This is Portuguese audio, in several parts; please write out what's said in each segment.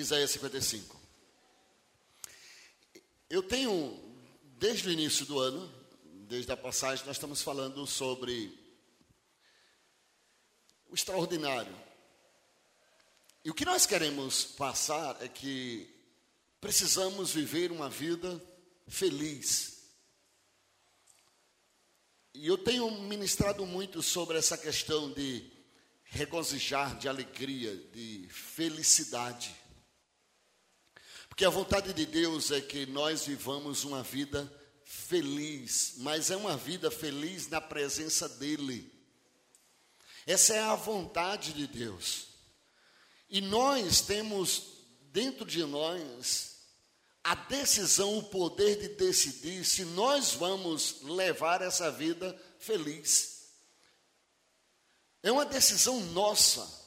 Isaías 55. Eu tenho, desde o início do ano, desde a passagem, nós estamos falando sobre o extraordinário. E o que nós queremos passar é que precisamos viver uma vida feliz. E eu tenho ministrado muito sobre essa questão de regozijar, de alegria, de felicidade. Porque a vontade de Deus é que nós vivamos uma vida feliz, mas é uma vida feliz na presença dEle. Essa é a vontade de Deus. E nós temos dentro de nós a decisão, o poder de decidir se nós vamos levar essa vida feliz. É uma decisão nossa.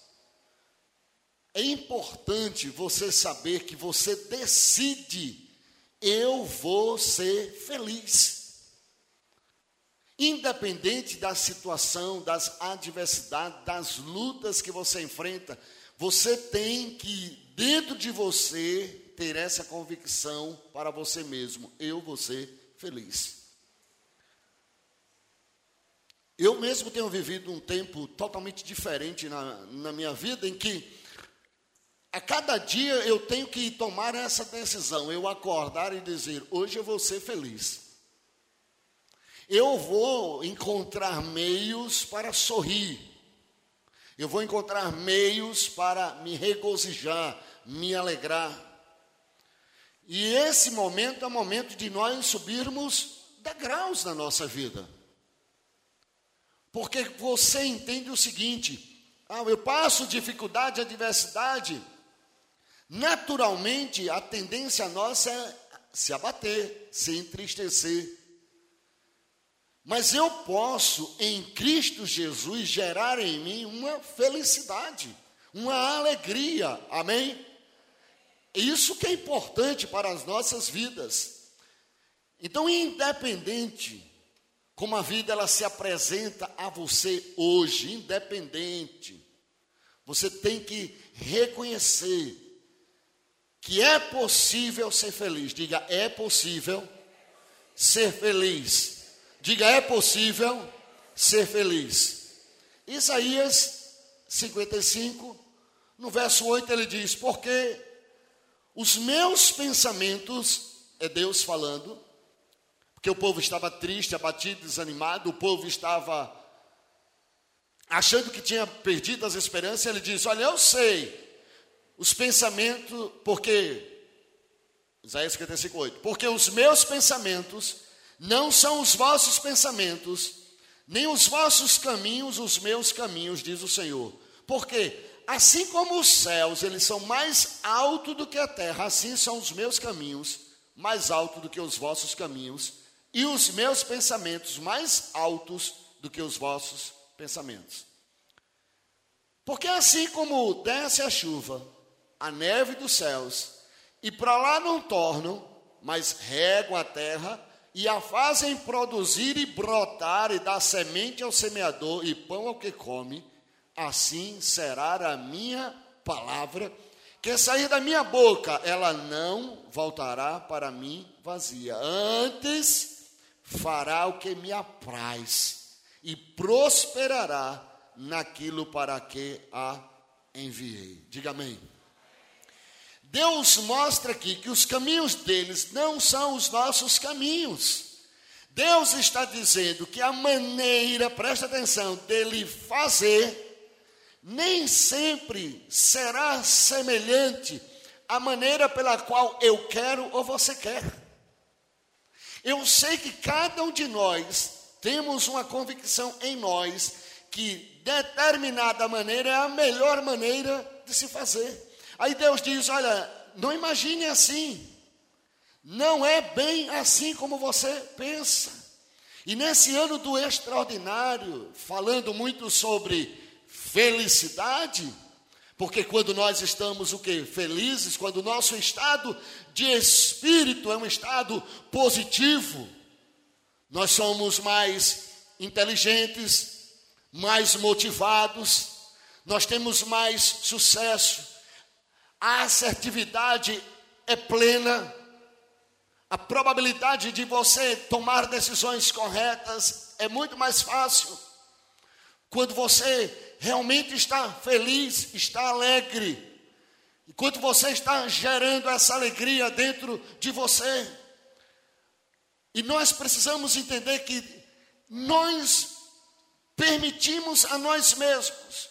É importante você saber que você decide, eu vou ser feliz. Independente da situação, das adversidades, das lutas que você enfrenta, você tem que, dentro de você, ter essa convicção para você mesmo: eu vou ser feliz. Eu mesmo tenho vivido um tempo totalmente diferente na, na minha vida, em que a cada dia eu tenho que tomar essa decisão, eu acordar e dizer: hoje eu vou ser feliz. Eu vou encontrar meios para sorrir. Eu vou encontrar meios para me regozijar, me alegrar. E esse momento é o momento de nós subirmos degraus na nossa vida. Porque você entende o seguinte: ah, eu passo dificuldade, adversidade, Naturalmente, a tendência nossa é se abater, se entristecer. Mas eu posso, em Cristo Jesus, gerar em mim uma felicidade, uma alegria, amém? Isso que é importante para as nossas vidas. Então, independente como a vida ela se apresenta a você hoje, independente, você tem que reconhecer que é possível ser feliz. Diga, é possível ser feliz. Diga, é possível ser feliz. Isaías 55, no verso 8, ele diz: Porque os meus pensamentos, é Deus falando, porque o povo estava triste, abatido, desanimado, o povo estava achando que tinha perdido as esperanças, ele diz: Olha, eu sei os pensamentos, porque, Isaías 55, 8, porque os meus pensamentos não são os vossos pensamentos, nem os vossos caminhos, os meus caminhos, diz o Senhor. Porque, assim como os céus, eles são mais altos do que a terra, assim são os meus caminhos, mais altos do que os vossos caminhos, e os meus pensamentos mais altos do que os vossos pensamentos. Porque assim como desce a chuva a neve dos céus, e para lá não tornam, mas regam a terra e a fazem produzir e brotar e dar semente ao semeador e pão ao que come, assim será a minha palavra que sair da minha boca, ela não voltará para mim vazia. Antes fará o que me apraz e prosperará naquilo para que a enviei. Diga amém. Deus mostra aqui que os caminhos deles não são os nossos caminhos. Deus está dizendo que a maneira, presta atenção, dele fazer, nem sempre será semelhante à maneira pela qual eu quero ou você quer. Eu sei que cada um de nós temos uma convicção em nós que determinada maneira é a melhor maneira de se fazer. Aí Deus diz: Olha, não imagine assim. Não é bem assim como você pensa. E nesse ano do extraordinário, falando muito sobre felicidade, porque quando nós estamos o que? Felizes, quando o nosso estado de espírito é um estado positivo, nós somos mais inteligentes, mais motivados, nós temos mais sucesso, a assertividade é plena, a probabilidade de você tomar decisões corretas é muito mais fácil quando você realmente está feliz, está alegre, enquanto você está gerando essa alegria dentro de você. E nós precisamos entender que nós permitimos a nós mesmos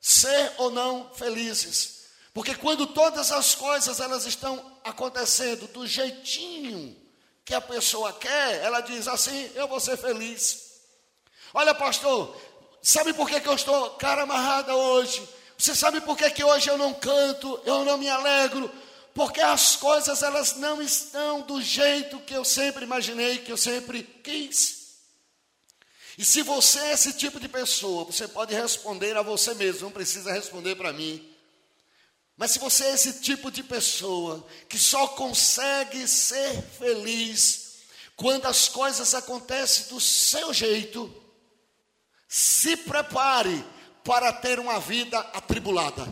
ser ou não felizes. Porque quando todas as coisas elas estão acontecendo do jeitinho que a pessoa quer, ela diz assim: "Eu vou ser feliz". Olha, pastor, sabe por que, que eu estou cara amarrada hoje? Você sabe por que, que hoje eu não canto, eu não me alegro? Porque as coisas elas não estão do jeito que eu sempre imaginei, que eu sempre quis. E se você é esse tipo de pessoa, você pode responder a você mesmo, não precisa responder para mim. Mas se você é esse tipo de pessoa que só consegue ser feliz quando as coisas acontecem do seu jeito, se prepare para ter uma vida atribulada.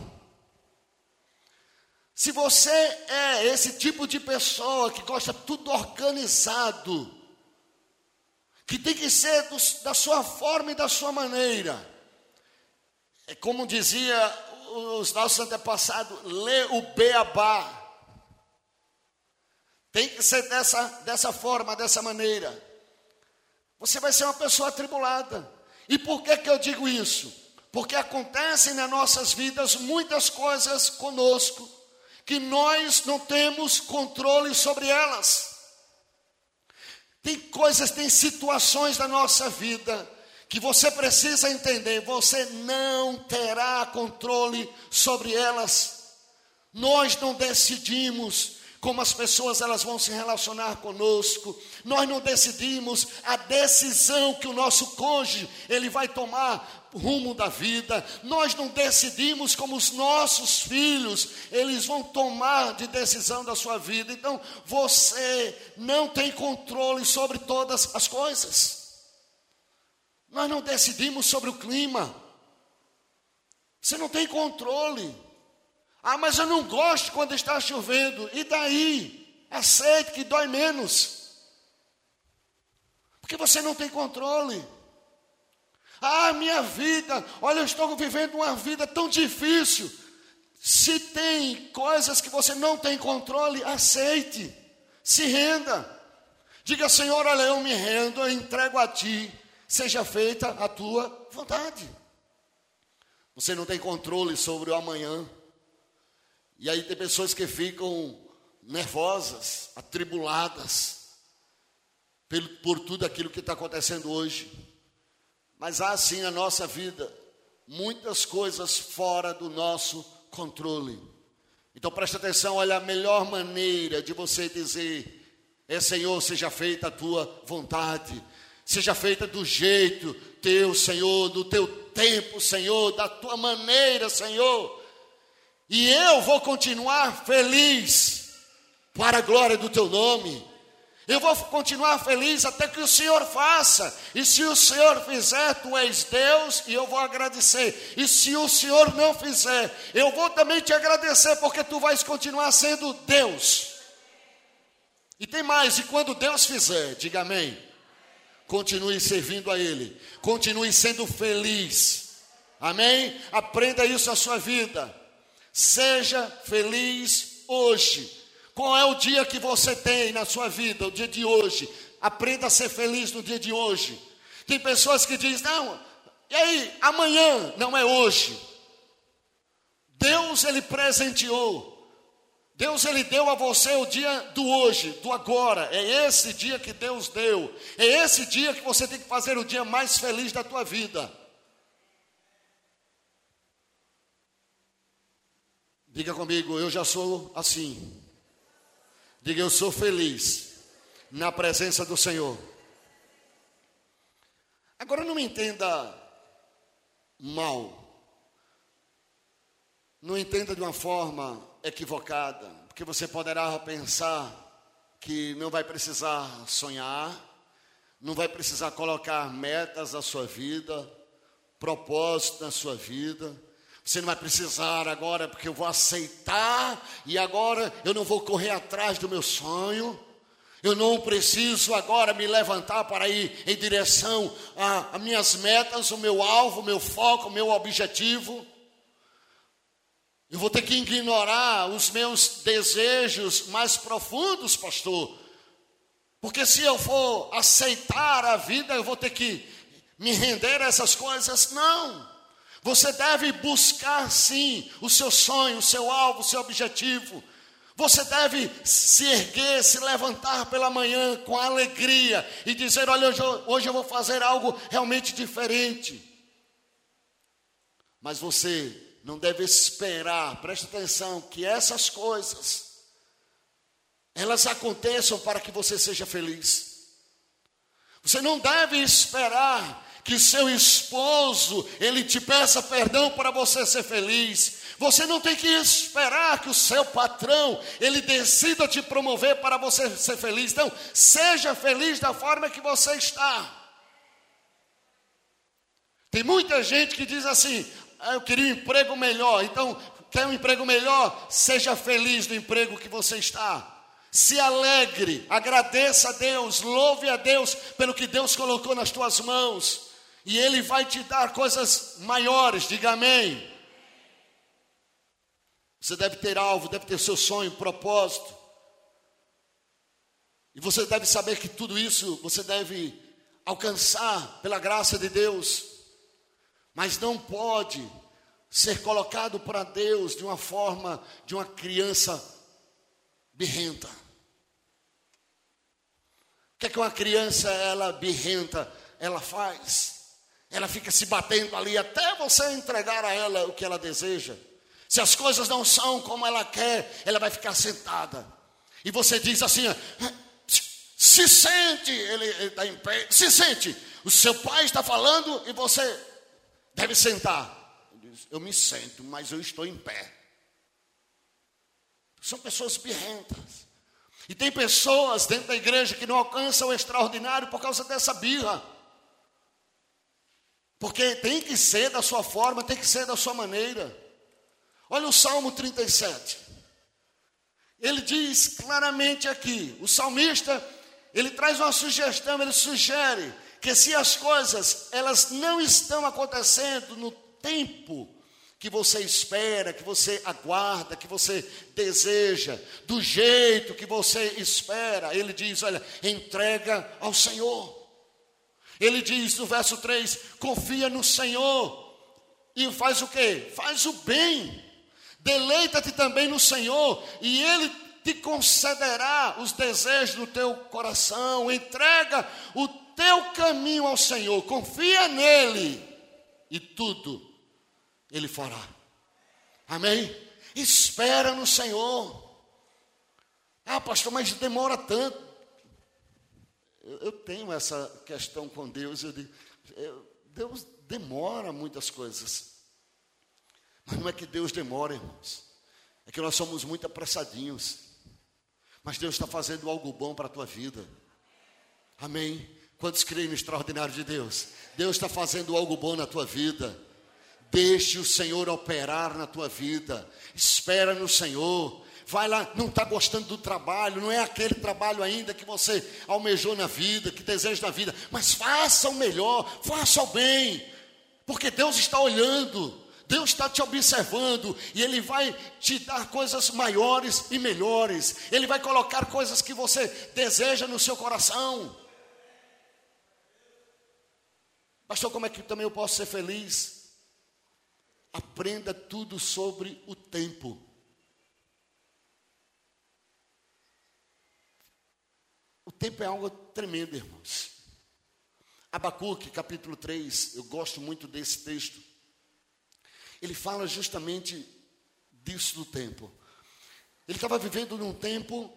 Se você é esse tipo de pessoa que gosta tudo organizado, que tem que ser do, da sua forma e da sua maneira, é como dizia os nossos antepassados, lê o beabá. Tem que ser dessa, dessa forma, dessa maneira. Você vai ser uma pessoa atribulada. E por que, que eu digo isso? Porque acontecem nas nossas vidas muitas coisas conosco que nós não temos controle sobre elas. Tem coisas, tem situações da nossa vida que você precisa entender, você não terá controle sobre elas. Nós não decidimos como as pessoas elas vão se relacionar conosco. Nós não decidimos a decisão que o nosso cônjuge ele vai tomar rumo da vida. Nós não decidimos como os nossos filhos eles vão tomar de decisão da sua vida. Então, você não tem controle sobre todas as coisas. Nós não decidimos sobre o clima. Você não tem controle. Ah, mas eu não gosto quando está chovendo. E daí? Aceite que dói menos. Porque você não tem controle. Ah, minha vida, olha, eu estou vivendo uma vida tão difícil. Se tem coisas que você não tem controle, aceite, se renda. Diga, Senhor, olha, eu me rendo, eu entrego a Ti seja feita a tua vontade. Você não tem controle sobre o amanhã. E aí tem pessoas que ficam nervosas, atribuladas por, por tudo aquilo que está acontecendo hoje. Mas há sim na nossa vida muitas coisas fora do nosso controle. Então preste atenção, olha a melhor maneira de você dizer é Senhor, seja feita a tua vontade seja feita do jeito teu, Senhor, do teu tempo, Senhor, da tua maneira, Senhor. E eu vou continuar feliz para a glória do teu nome. Eu vou continuar feliz até que o Senhor faça. E se o Senhor fizer, tu és Deus e eu vou agradecer. E se o Senhor não fizer, eu vou também te agradecer porque tu vais continuar sendo Deus. E tem mais, e quando Deus fizer, diga amém. Continue servindo a Ele. Continue sendo feliz. Amém? Aprenda isso na sua vida. Seja feliz hoje. Qual é o dia que você tem na sua vida, o dia de hoje? Aprenda a ser feliz no dia de hoje. Tem pessoas que dizem, não, e aí, amanhã não é hoje. Deus, Ele presenteou Deus ele deu a você o dia do hoje, do agora. É esse dia que Deus deu. É esse dia que você tem que fazer o dia mais feliz da tua vida. Diga comigo, eu já sou assim. Diga, eu sou feliz na presença do Senhor. Agora não me entenda mal. Não entenda de uma forma equivocada, porque você poderá pensar que não vai precisar sonhar, não vai precisar colocar metas na sua vida, propósito na sua vida, Você não vai precisar agora, porque eu vou aceitar e agora eu não vou correr atrás do meu sonho. Eu não preciso agora me levantar para ir em direção às minhas metas, o meu alvo, o meu foco, o meu objetivo. Eu vou ter que ignorar os meus desejos mais profundos, pastor. Porque se eu for aceitar a vida, eu vou ter que me render a essas coisas. Não. Você deve buscar sim o seu sonho, o seu alvo, o seu objetivo. Você deve se erguer, se levantar pela manhã com alegria e dizer: Olha, hoje eu, hoje eu vou fazer algo realmente diferente. Mas você não deve esperar, preste atenção, que essas coisas elas aconteçam para que você seja feliz. Você não deve esperar que seu esposo ele te peça perdão para você ser feliz. Você não tem que esperar que o seu patrão ele decida te promover para você ser feliz. Então, seja feliz da forma que você está. Tem muita gente que diz assim: ah, eu queria um emprego melhor. Então, quer um emprego melhor? Seja feliz no emprego que você está. Se alegre, agradeça a Deus, louve a Deus pelo que Deus colocou nas tuas mãos. E Ele vai te dar coisas maiores, diga amém. Você deve ter alvo, deve ter seu sonho, propósito. E você deve saber que tudo isso você deve alcançar pela graça de Deus. Mas não pode ser colocado para Deus de uma forma de uma criança birrenta. O que é que uma criança ela birrenta ela faz? Ela fica se batendo ali até você entregar a ela o que ela deseja. Se as coisas não são como ela quer, ela vai ficar sentada. E você diz assim: se sente, ele está em pé, se sente. O seu pai está falando e você deve sentar. Diz, eu me sento, mas eu estou em pé. São pessoas birrentas. E tem pessoas dentro da igreja que não alcançam o extraordinário por causa dessa birra. Porque tem que ser da sua forma, tem que ser da sua maneira. Olha o Salmo 37. Ele diz claramente aqui, o salmista, ele traz uma sugestão, ele sugere que se as coisas elas não estão acontecendo no tempo que você espera, que você aguarda, que você deseja, do jeito que você espera, ele diz, olha, entrega ao Senhor. Ele diz no verso 3: confia no Senhor e faz o que? Faz o bem. Deleita-te também no Senhor e Ele te concederá os desejos do teu coração. Entrega o teu caminho ao Senhor, confia nele e tudo Ele fará. Amém? Espera no Senhor. Ah, pastor, mas demora tanto. Eu, eu tenho essa questão com Deus. Eu digo, eu, Deus demora muitas coisas. Mas não é que Deus demora, irmãos. É que nós somos muito apressadinhos. Mas Deus está fazendo algo bom para a tua vida. Amém? Quantos creem no extraordinário de Deus? Deus está fazendo algo bom na tua vida. Deixe o Senhor operar na tua vida. Espera no Senhor vai lá, não está gostando do trabalho, não é aquele trabalho ainda que você almejou na vida, que deseja na vida, mas faça o melhor, faça o bem, porque Deus está olhando, Deus está te observando e Ele vai te dar coisas maiores e melhores, Ele vai colocar coisas que você deseja no seu coração. Pastor, como é que também eu posso ser feliz? Aprenda tudo sobre o tempo. O tempo é algo tremendo, irmãos. Abacuque, capítulo 3, eu gosto muito desse texto. Ele fala justamente disso do tempo. Ele estava vivendo num tempo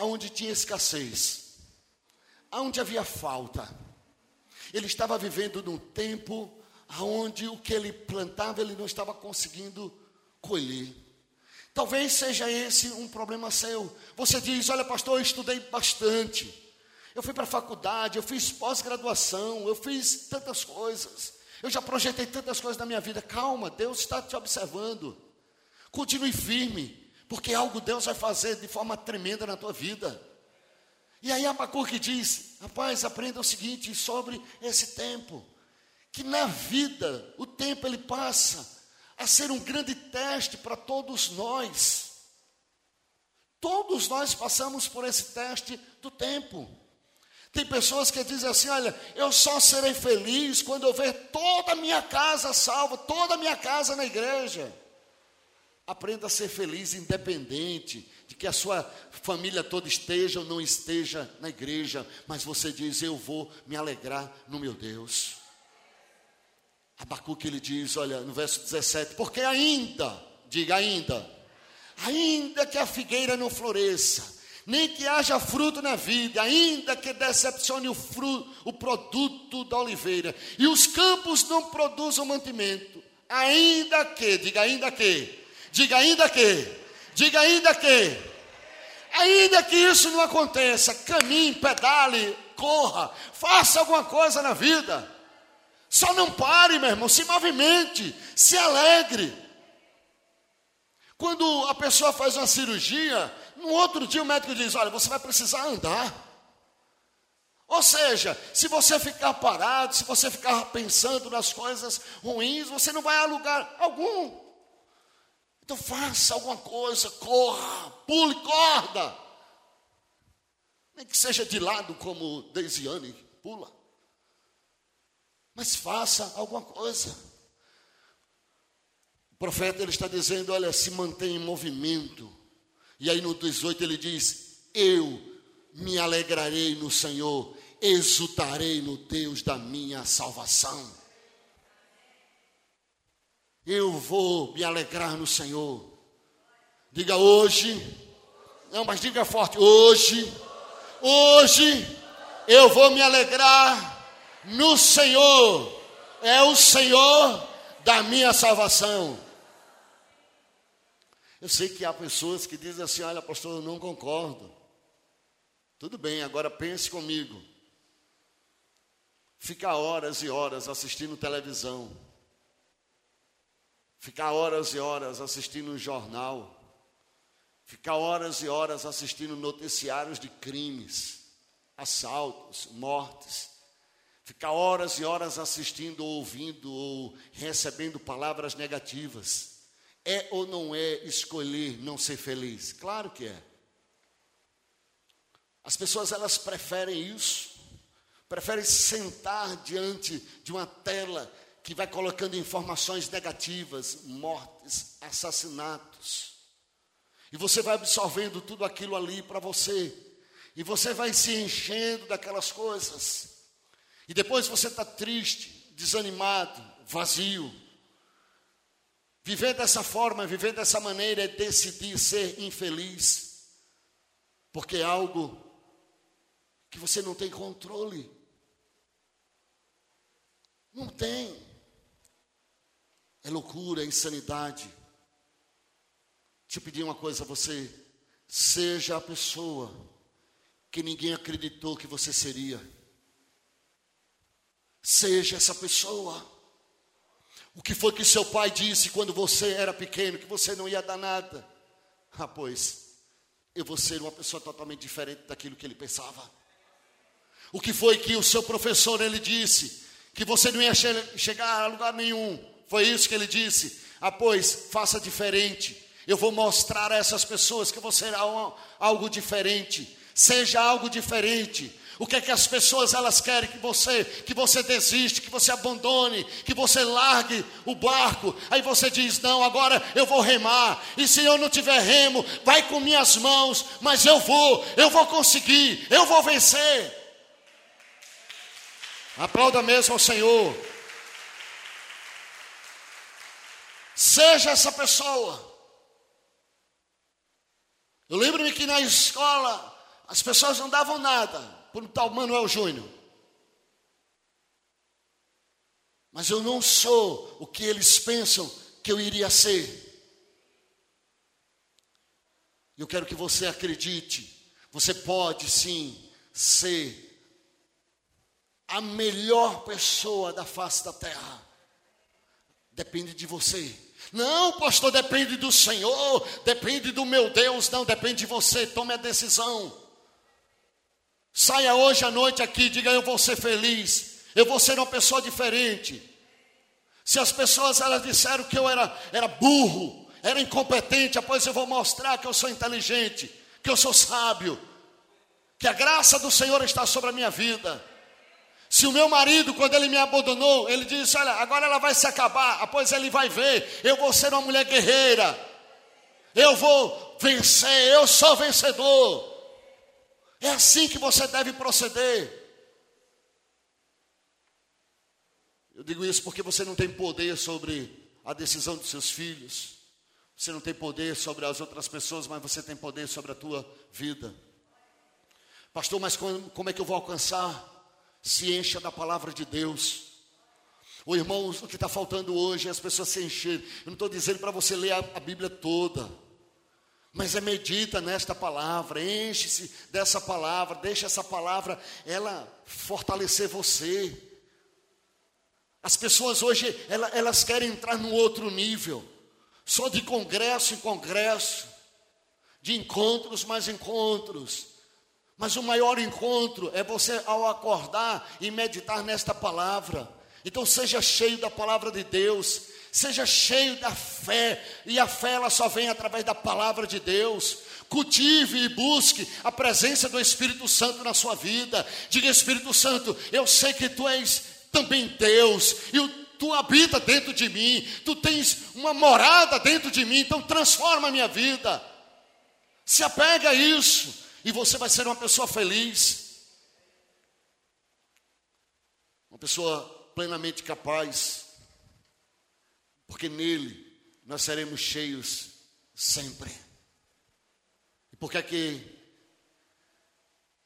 onde tinha escassez, onde havia falta. Ele estava vivendo num tempo onde o que ele plantava ele não estava conseguindo colher. Talvez seja esse um problema seu. Você diz: Olha, pastor, eu estudei bastante. Eu fui para a faculdade, eu fiz pós-graduação, eu fiz tantas coisas. Eu já projetei tantas coisas na minha vida. Calma, Deus está te observando. Continue firme, porque algo Deus vai fazer de forma tremenda na tua vida. E aí Abacuque diz: rapaz, aprenda o seguinte sobre esse tempo, que na vida o tempo ele passa a ser um grande teste para todos nós. Todos nós passamos por esse teste do tempo. Tem pessoas que dizem assim: olha, eu só serei feliz quando eu ver toda a minha casa salva, toda a minha casa na igreja. Aprenda a ser feliz, independente de que a sua família toda esteja ou não esteja na igreja, mas você diz: Eu vou me alegrar no meu Deus. Abacuque ele diz, olha, no verso 17: Porque ainda, diga ainda, ainda que a figueira não floresça, nem que haja fruto na vida, ainda que decepcione o, fruto, o produto da oliveira, e os campos não produzam mantimento, ainda que, diga ainda que, diga ainda que, diga ainda que, ainda que isso não aconteça, caminhe, pedale, corra, faça alguma coisa na vida. Só não pare, meu irmão, se movimente, se alegre. Quando a pessoa faz uma cirurgia, no outro dia o médico diz: Olha, você vai precisar andar. Ou seja, se você ficar parado, se você ficar pensando nas coisas ruins, você não vai a lugar algum. Então faça alguma coisa, corra, pule corda. Nem que seja de lado como Deisiane, pula. Mas faça alguma coisa. O profeta ele está dizendo, olha, se mantém em movimento. E aí no 18 ele diz: Eu me alegrarei no Senhor, exultarei no Deus da minha salvação. Eu vou me alegrar no Senhor. Diga hoje, não, mas diga forte: hoje, hoje eu vou me alegrar no Senhor. É o Senhor da minha salvação. Eu sei que há pessoas que dizem assim: olha, pastor, eu não concordo. Tudo bem, agora pense comigo. Ficar horas e horas assistindo televisão. Ficar horas e horas assistindo um jornal. Ficar horas e horas assistindo noticiários de crimes, assaltos, mortes. Ficar horas e horas assistindo, ou ouvindo, ou recebendo palavras negativas é ou não é escolher não ser feliz? Claro que é. As pessoas elas preferem isso, preferem sentar diante de uma tela que vai colocando informações negativas, mortes, assassinatos. E você vai absorvendo tudo aquilo ali para você. E você vai se enchendo daquelas coisas. E depois você está triste, desanimado, vazio. Viver dessa forma, viver dessa maneira é decidir ser infeliz, porque é algo que você não tem controle. Não tem. É loucura, é insanidade. Te pedir uma coisa a você: seja a pessoa que ninguém acreditou que você seria. Seja essa pessoa. O que foi que seu pai disse quando você era pequeno, que você não ia dar nada? Ah, pois, eu vou ser uma pessoa totalmente diferente daquilo que ele pensava. O que foi que o seu professor ele disse? Que você não ia che chegar a lugar nenhum. Foi isso que ele disse. Ah, pois, faça diferente. Eu vou mostrar a essas pessoas que você será algo diferente. Seja algo diferente. O que é que as pessoas elas querem que você, que você desiste, que você abandone, que você largue o barco. Aí você diz: "Não, agora eu vou remar. E se eu não tiver remo, vai com minhas mãos, mas eu vou, eu vou conseguir, eu vou vencer." Aplauda mesmo ao Senhor. Seja essa pessoa. Eu lembro-me que na escola as pessoas não davam nada por um tal Manuel Júnior. Mas eu não sou o que eles pensam que eu iria ser. Eu quero que você acredite, você pode sim ser a melhor pessoa da face da terra. Depende de você. Não, pastor, depende do Senhor, depende do meu Deus. Não, depende de você. Tome a decisão. Saia hoje à noite aqui, diga: Eu vou ser feliz, eu vou ser uma pessoa diferente. Se as pessoas elas disseram que eu era, era burro, era incompetente, após eu vou mostrar que eu sou inteligente, que eu sou sábio, que a graça do Senhor está sobre a minha vida. Se o meu marido, quando ele me abandonou, ele disse: Olha, agora ela vai se acabar, após ele vai ver, eu vou ser uma mulher guerreira, eu vou vencer, eu sou vencedor. É assim que você deve proceder. Eu digo isso porque você não tem poder sobre a decisão dos seus filhos, você não tem poder sobre as outras pessoas, mas você tem poder sobre a tua vida. Pastor, mas como, como é que eu vou alcançar? Se encha da palavra de Deus. O irmão, o que está faltando hoje é as pessoas se encherem. Eu não estou dizendo para você ler a, a Bíblia toda, mas é medita nesta palavra, enche-se dessa palavra, deixa essa palavra ela fortalecer você. As pessoas hoje elas querem entrar num outro nível, só de congresso em congresso, de encontros mais encontros. Mas o maior encontro é você ao acordar e meditar nesta palavra. Então seja cheio da palavra de Deus, seja cheio da fé, e a fé ela só vem através da palavra de Deus. Cultive e busque a presença do Espírito Santo na sua vida. Diga, Espírito Santo, eu sei que tu és também Deus, e tu habita dentro de mim, tu tens uma morada dentro de mim, então transforma a minha vida. Se apega a isso e você vai ser uma pessoa feliz, uma pessoa plenamente capaz, porque nele nós seremos cheios sempre. E por que é que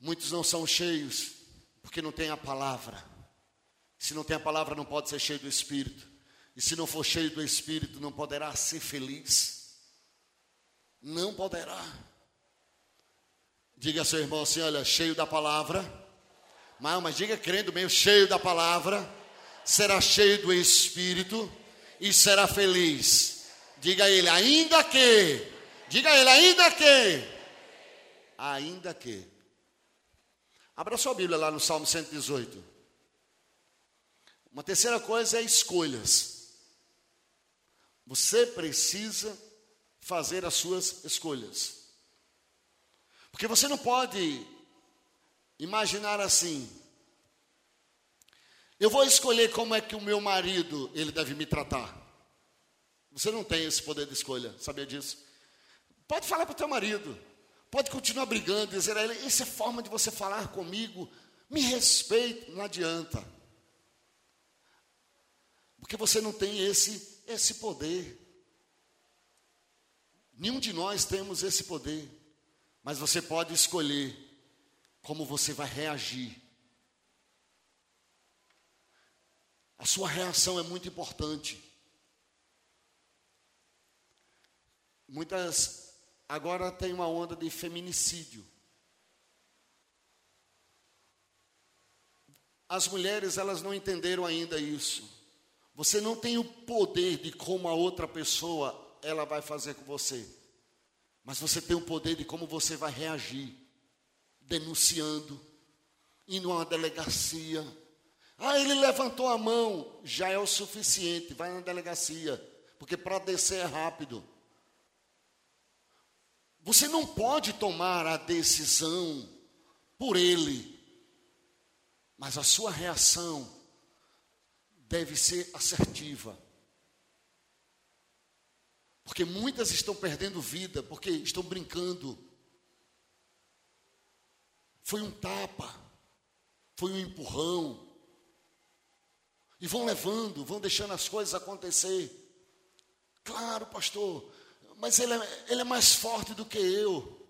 muitos não são cheios? Porque não tem a palavra. Se não tem a palavra, não pode ser cheio do Espírito. E se não for cheio do Espírito, não poderá ser feliz. Não poderá. Diga ao seu irmão assim: olha, cheio da palavra. Mas, mas diga crendo mesmo, cheio da palavra. Será cheio do Espírito e será feliz. Diga a ele, ainda que. Diga a ele, ainda que. Ainda que. Abra sua Bíblia lá no Salmo 118. Uma terceira coisa é escolhas. Você precisa fazer as suas escolhas. Porque você não pode imaginar assim. Eu vou escolher como é que o meu marido ele deve me tratar. Você não tem esse poder de escolha, sabia disso? Pode falar para o teu marido. Pode continuar brigando, dizer a ele, essa é forma de você falar comigo, me respeite, não adianta. Porque você não tem esse esse poder. Nenhum de nós temos esse poder. Mas você pode escolher como você vai reagir. A sua reação é muito importante. Muitas agora tem uma onda de feminicídio. As mulheres, elas não entenderam ainda isso. Você não tem o poder de como a outra pessoa ela vai fazer com você. Mas você tem o poder de como você vai reagir, denunciando, indo a uma delegacia. Ah, ele levantou a mão, já é o suficiente, vai na delegacia, porque para descer é rápido. Você não pode tomar a decisão por ele, mas a sua reação deve ser assertiva. Porque muitas estão perdendo vida porque estão brincando. Foi um tapa, foi um empurrão. E vão levando, vão deixando as coisas acontecer. Claro, pastor, mas ele é, ele é mais forte do que eu.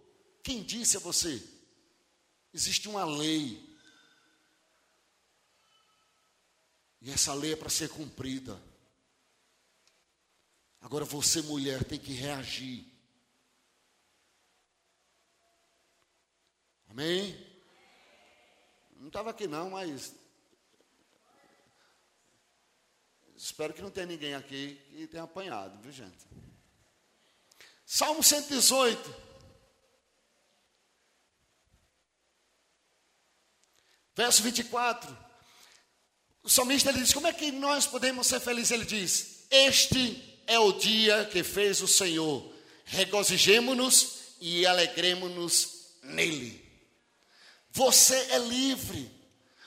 Quem disse a você? Existe uma lei. E essa lei é para ser cumprida. Agora você, mulher, tem que reagir. Amém? Não estava aqui não, mas. Espero que não tenha ninguém aqui que tenha apanhado, viu gente? Salmo 118. Verso 24. O salmista ele diz: Como é que nós podemos ser felizes? Ele diz: Este é o dia que fez o Senhor, regozijemo-nos e alegremos-nos nele. Você é livre.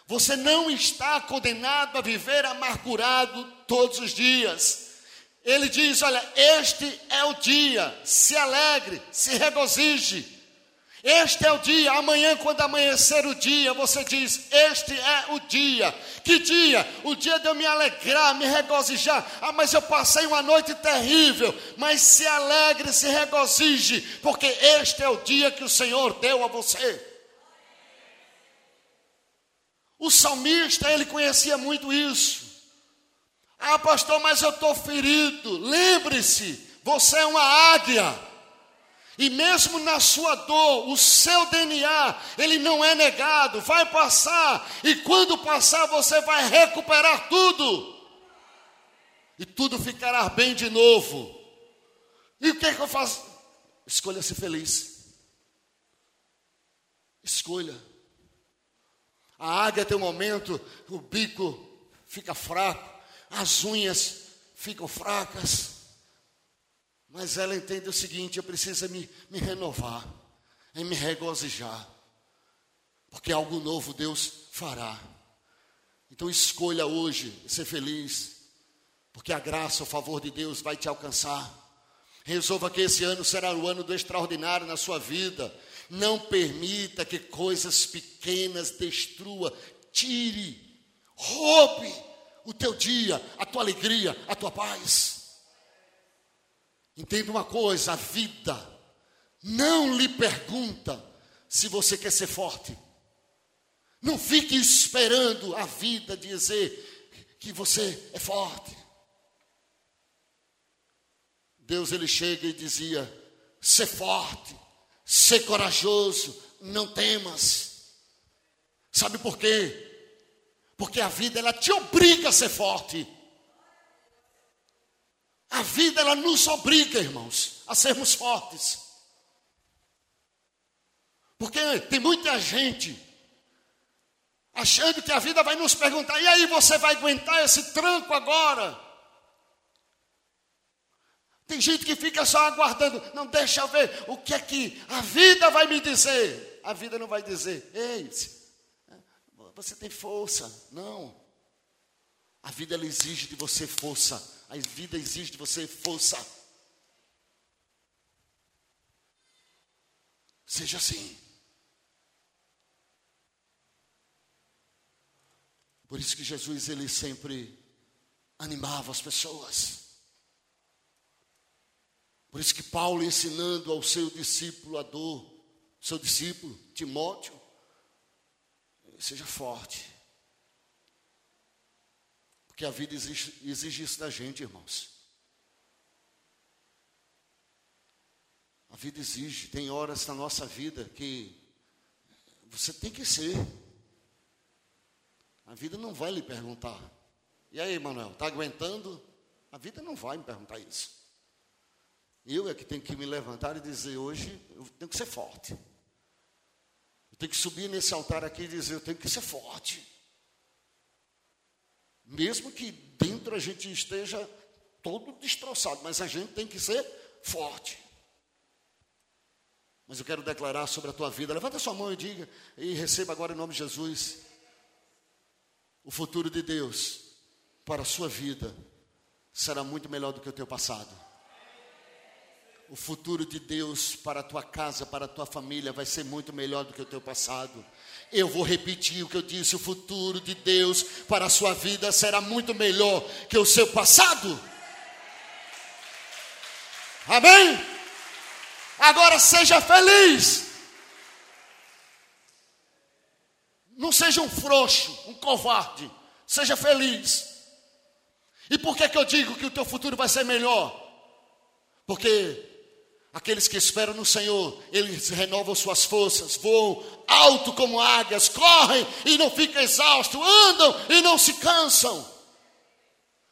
Você não está condenado a viver amargurado todos os dias. Ele diz: Olha, este é o dia, se alegre, se regozije. Este é o dia, amanhã, quando amanhecer o dia, você diz: Este é o dia. Que dia? O dia de eu me alegrar, me regozijar. Ah, mas eu passei uma noite terrível. Mas se alegre, se regozije, porque este é o dia que o Senhor deu a você. O salmista, ele conhecia muito isso. Ah, pastor, mas eu estou ferido. Lembre-se, você é uma águia. E mesmo na sua dor, o seu DNA, ele não é negado, vai passar. E quando passar, você vai recuperar tudo. E tudo ficará bem de novo. E o que, é que eu faço? Escolha ser feliz. Escolha. A águia tem um momento, o bico fica fraco, as unhas ficam fracas. Mas ela entende o seguinte: eu preciso me, me renovar, e me regozijar, porque algo novo Deus fará. Então escolha hoje ser feliz, porque a graça, o favor de Deus vai te alcançar. Resolva que esse ano será o ano do extraordinário na sua vida. Não permita que coisas pequenas destrua, tire, roube o teu dia, a tua alegria, a tua paz. Entenda uma coisa: a vida não lhe pergunta se você quer ser forte. Não fique esperando a vida dizer que você é forte. Deus ele chega e dizia: ser forte, ser corajoso, não temas. Sabe por quê? Porque a vida ela te obriga a ser forte. A vida ela nos obriga, irmãos, a sermos fortes. Porque tem muita gente achando que a vida vai nos perguntar: e aí você vai aguentar esse tranco agora? Tem gente que fica só aguardando, não deixa eu ver o que é que a vida vai me dizer. A vida não vai dizer, ei, você tem força. Não. A vida ela exige de você força. A vida exige de você força. Seja assim. Por isso que Jesus ele sempre animava as pessoas. Por isso que Paulo ensinando ao seu discípulo a dor, seu discípulo Timóteo, seja forte. Porque a vida exige, exige isso da gente, irmãos. A vida exige, tem horas na nossa vida que você tem que ser. A vida não vai lhe perguntar. E aí, Manuel, está aguentando? A vida não vai me perguntar isso. Eu é que tenho que me levantar e dizer hoje, eu tenho que ser forte. Eu tenho que subir nesse altar aqui e dizer, eu tenho que ser forte. Mesmo que dentro a gente esteja todo destroçado, mas a gente tem que ser forte. Mas eu quero declarar sobre a tua vida. Levanta a sua mão e diga, e receba agora em nome de Jesus, o futuro de Deus para a sua vida será muito melhor do que o teu passado. O futuro de Deus para a tua casa, para a tua família, vai ser muito melhor do que o teu passado. Eu vou repetir o que eu disse: o futuro de Deus para a sua vida será muito melhor que o seu passado. Amém? Agora seja feliz. Não seja um frouxo, um covarde. Seja feliz. E por que, que eu digo que o teu futuro vai ser melhor? Porque Aqueles que esperam no Senhor, eles renovam suas forças, voam alto como águias, correm e não ficam exaustos, andam e não se cansam.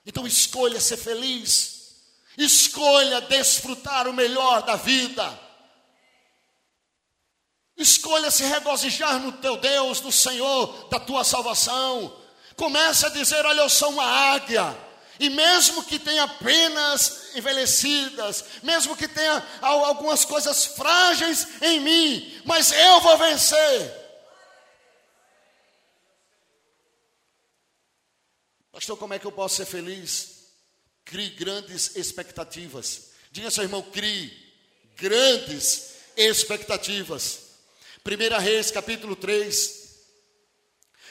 Então escolha ser feliz, escolha desfrutar o melhor da vida, escolha se regozijar no teu Deus, no Senhor da tua salvação. Comece a dizer: Olha, eu sou uma águia. E mesmo que tenha penas envelhecidas, mesmo que tenha algumas coisas frágeis em mim, mas eu vou vencer. Pastor, como é que eu posso ser feliz? Crie grandes expectativas. Diga seu irmão, crie grandes expectativas. 1 Reis, capítulo 3.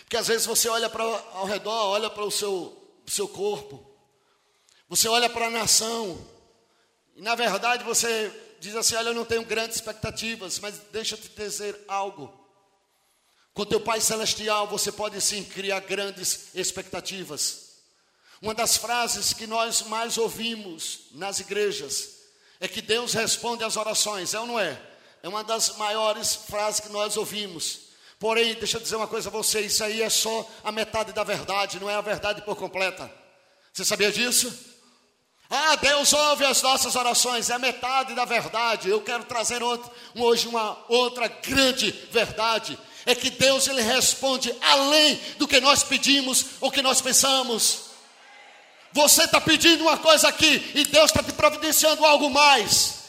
Porque às vezes você olha para ao redor, olha para o seu, seu corpo, você olha para a nação, e na verdade você diz assim: Olha, eu não tenho grandes expectativas, mas deixa eu te dizer algo. Com teu Pai Celestial, você pode sim criar grandes expectativas. Uma das frases que nós mais ouvimos nas igrejas é que Deus responde às orações, é ou não é? É uma das maiores frases que nós ouvimos. Porém, deixa eu dizer uma coisa a você: isso aí é só a metade da verdade, não é a verdade por completa. Você sabia disso? Ah, Deus ouve as nossas orações, é metade da verdade. Eu quero trazer outro, hoje uma outra grande verdade é que Deus ele responde além do que nós pedimos ou que nós pensamos. Você está pedindo uma coisa aqui e Deus está te providenciando algo mais.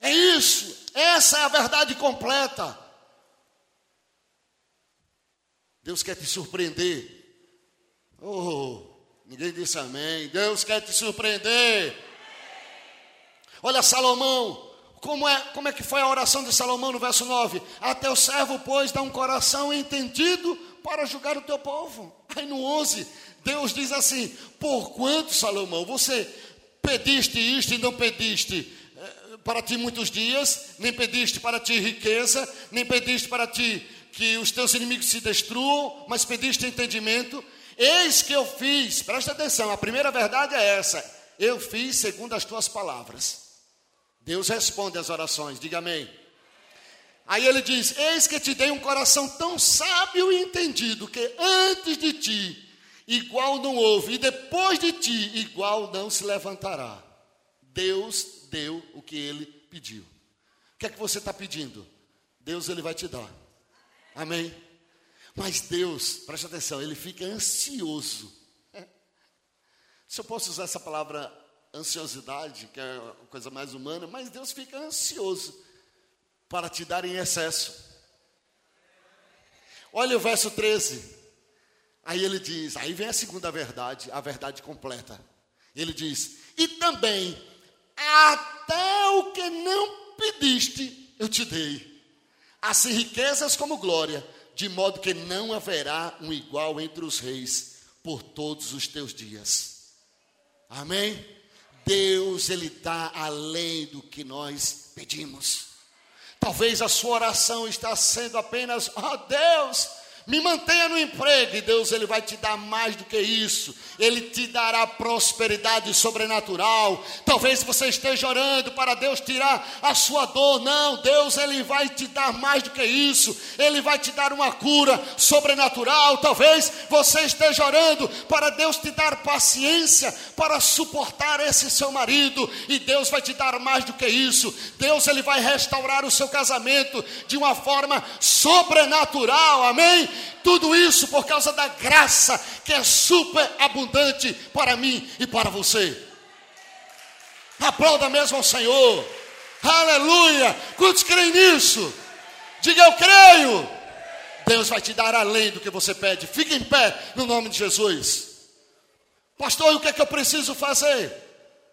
É isso, essa é a verdade completa. Deus quer te surpreender. Oh, ninguém disse amém. Deus quer te surpreender. Olha Salomão, como é, como é que foi a oração de Salomão no verso 9? Até o servo, pois, dá um coração entendido para julgar o teu povo. Aí no 11, Deus diz assim: Por quanto, Salomão, você pediste isto e não pediste eh, para ti muitos dias, nem pediste para ti riqueza, nem pediste para ti que os teus inimigos se destruam, mas pediste entendimento. Eis que eu fiz, presta atenção, a primeira verdade é essa: eu fiz segundo as tuas palavras. Deus responde às orações, diga amém. Aí ele diz: Eis que te dei um coração tão sábio e entendido, que antes de ti igual não houve, e depois de ti igual não se levantará. Deus deu o que ele pediu. O que é que você está pedindo? Deus ele vai te dar. Amém? Mas Deus, preste atenção, ele fica ansioso. Se eu posso usar essa palavra ansiosidade, que é a coisa mais humana, mas Deus fica ansioso para te dar em excesso. Olha o verso 13. Aí ele diz, aí vem a segunda verdade, a verdade completa. Ele diz: "E também até o que não pediste, eu te dei, assim riquezas como glória, de modo que não haverá um igual entre os reis por todos os teus dias." Amém? Deus, Ele dá além do que nós pedimos. Talvez a sua oração está sendo apenas, ó oh, Deus, me mantenha no emprego, e Deus ele vai te dar mais do que isso. Ele te dará prosperidade sobrenatural. Talvez você esteja orando para Deus tirar a sua dor. Não, Deus ele vai te dar mais do que isso. Ele vai te dar uma cura sobrenatural. Talvez você esteja orando para Deus te dar paciência para suportar esse seu marido, e Deus vai te dar mais do que isso. Deus ele vai restaurar o seu casamento de uma forma sobrenatural. Amém? Tudo isso por causa da graça que é super abundante para mim e para você. Aplauda mesmo ao Senhor. Aleluia. Quantos creem nisso? Diga eu creio. Deus vai te dar além do que você pede. Fique em pé no nome de Jesus. Pastor, o que é que eu preciso fazer?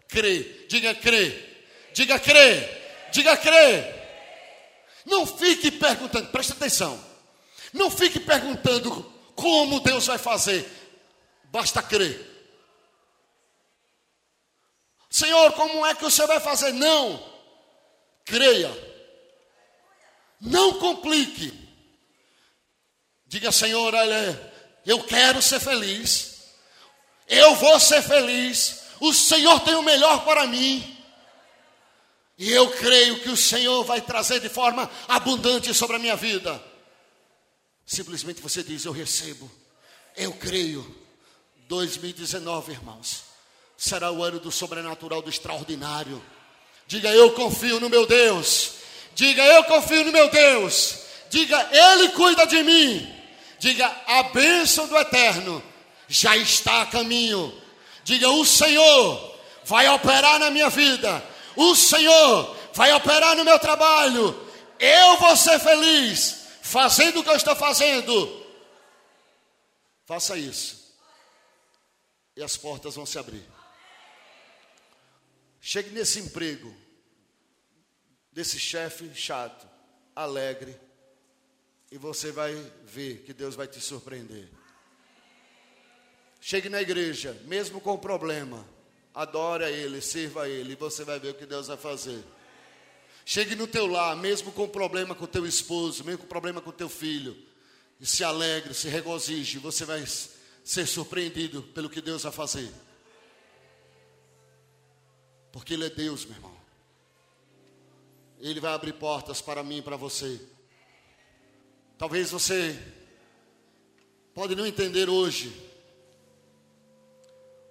Crer. Diga crer. Diga crer. Diga crer. Não fique perguntando, presta atenção. Não fique perguntando como Deus vai fazer, basta crer. Senhor, como é que o Senhor vai fazer? Não, creia. Não complique. Diga, Senhor, olha, eu quero ser feliz. Eu vou ser feliz. O Senhor tem o melhor para mim. E eu creio que o Senhor vai trazer de forma abundante sobre a minha vida. Simplesmente você diz: Eu recebo, eu creio. 2019, irmãos, será o ano do sobrenatural, do extraordinário. Diga, eu confio no meu Deus. Diga, eu confio no meu Deus. Diga, Ele cuida de mim. Diga, a bênção do eterno já está a caminho. Diga, o Senhor vai operar na minha vida. O Senhor vai operar no meu trabalho. Eu vou ser feliz fazendo o que eu estou fazendo. Faça isso. E as portas vão se abrir. Chegue nesse emprego, desse chefe chato, alegre, e você vai ver que Deus vai te surpreender. Chegue na igreja, mesmo com problema, adore a Ele, sirva Ele, e você vai ver o que Deus vai fazer. Chegue no teu lar, mesmo com problema com teu esposo, mesmo com problema com teu filho, e se alegre, se regozije, você vai ser surpreendido pelo que Deus vai fazer. Porque Ele é Deus, meu irmão. Ele vai abrir portas para mim e para você. Talvez você pode não entender hoje,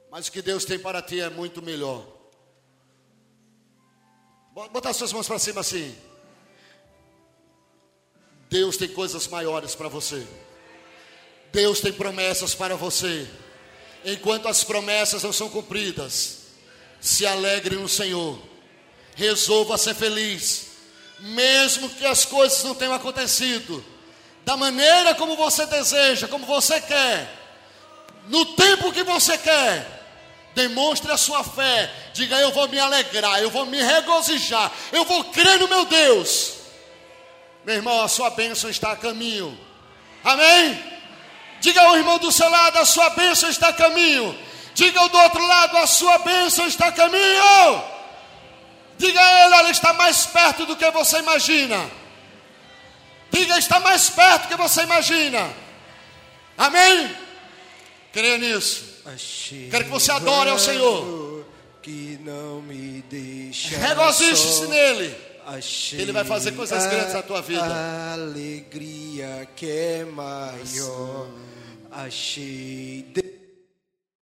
mas o que Deus tem para ti é muito melhor. Botar suas mãos para cima assim. Deus tem coisas maiores para você. Deus tem promessas para você. Enquanto as promessas não são cumpridas, se alegre no Senhor. Resolva ser feliz, mesmo que as coisas não tenham acontecido da maneira como você deseja, como você quer, no tempo que você quer. Demonstre a sua fé. Diga: Eu vou me alegrar, eu vou me regozijar, eu vou crer no meu Deus. Meu irmão, a sua bênção está a caminho. Amém? Diga ao irmão do seu lado: A sua bênção está a caminho. Diga ao do outro lado: A sua bênção está a caminho. Diga a ele: Ela está mais perto do que você imagina. Diga, está mais perto do que você imagina. Amém? Creia nisso. Quero que você adore ao Senhor. Que não me deixa. Regozije-se nele. Ele vai fazer coisas grandes na tua vida. Alegria que é maior. Achei.